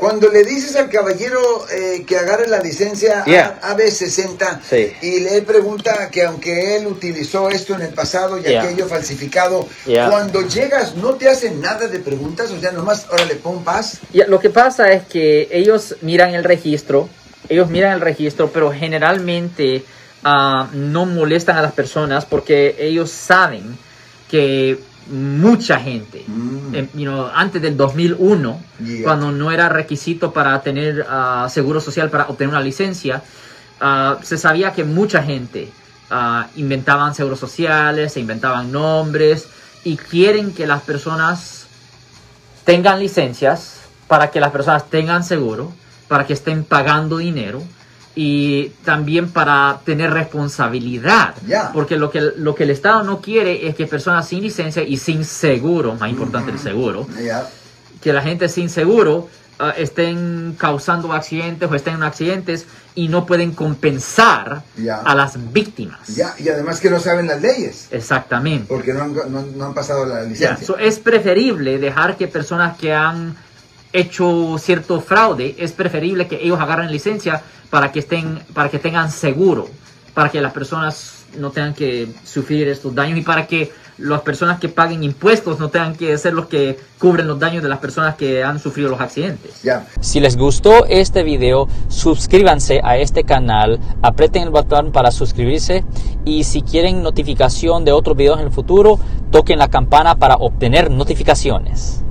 Cuando le dices al caballero eh, que agarre la licencia Yeah. A- AB60 Sí. y le pregunta que aunque él utilizó esto en el pasado y Yeah. aquello falsificado, Yeah. cuando llegas no te hacen nada de preguntas, o sea, nomás, órale, pon paz. Lo que pasa es que ellos miran el registro, ellos miran el registro, pero generalmente ah, no molestan a las personas porque ellos saben que mucha gente, Mm. eh, you know, antes del 2001, Yeah. cuando no era requisito para tener ah, seguro social para obtener una licencia, ah, se sabía que mucha gente ah, inventaban seguros sociales, se inventaban nombres y quieren que las personas tengan licencias para que las personas tengan seguro, para que estén pagando dinero y también para tener responsabilidad. Porque lo que, lo que el Estado no quiere es que personas sin licencia y sin seguro, más importante el seguro, que la gente sin seguro ah, estén causando accidentes o estén en accidentes y no pueden compensar a las víctimas. Y además que no saben las leyes, Exactamente. porque no han, no, no han pasado la licencia. so, es preferible dejar que personas que han hecho cierto fraude, es preferible que ellos agarren licencia para que estén, para que tengan seguro, para que las personas no tengan que sufrir estos daños y para que las personas que paguen impuestos no tengan que ser los que cubren los daños de las personas que han sufrido los accidentes. Ya. Si les gustó este video, suscríbanse a este canal, aprieten el botón para suscribirse y si quieren notificación de otros videos en el futuro, toquen la campana para obtener notificaciones.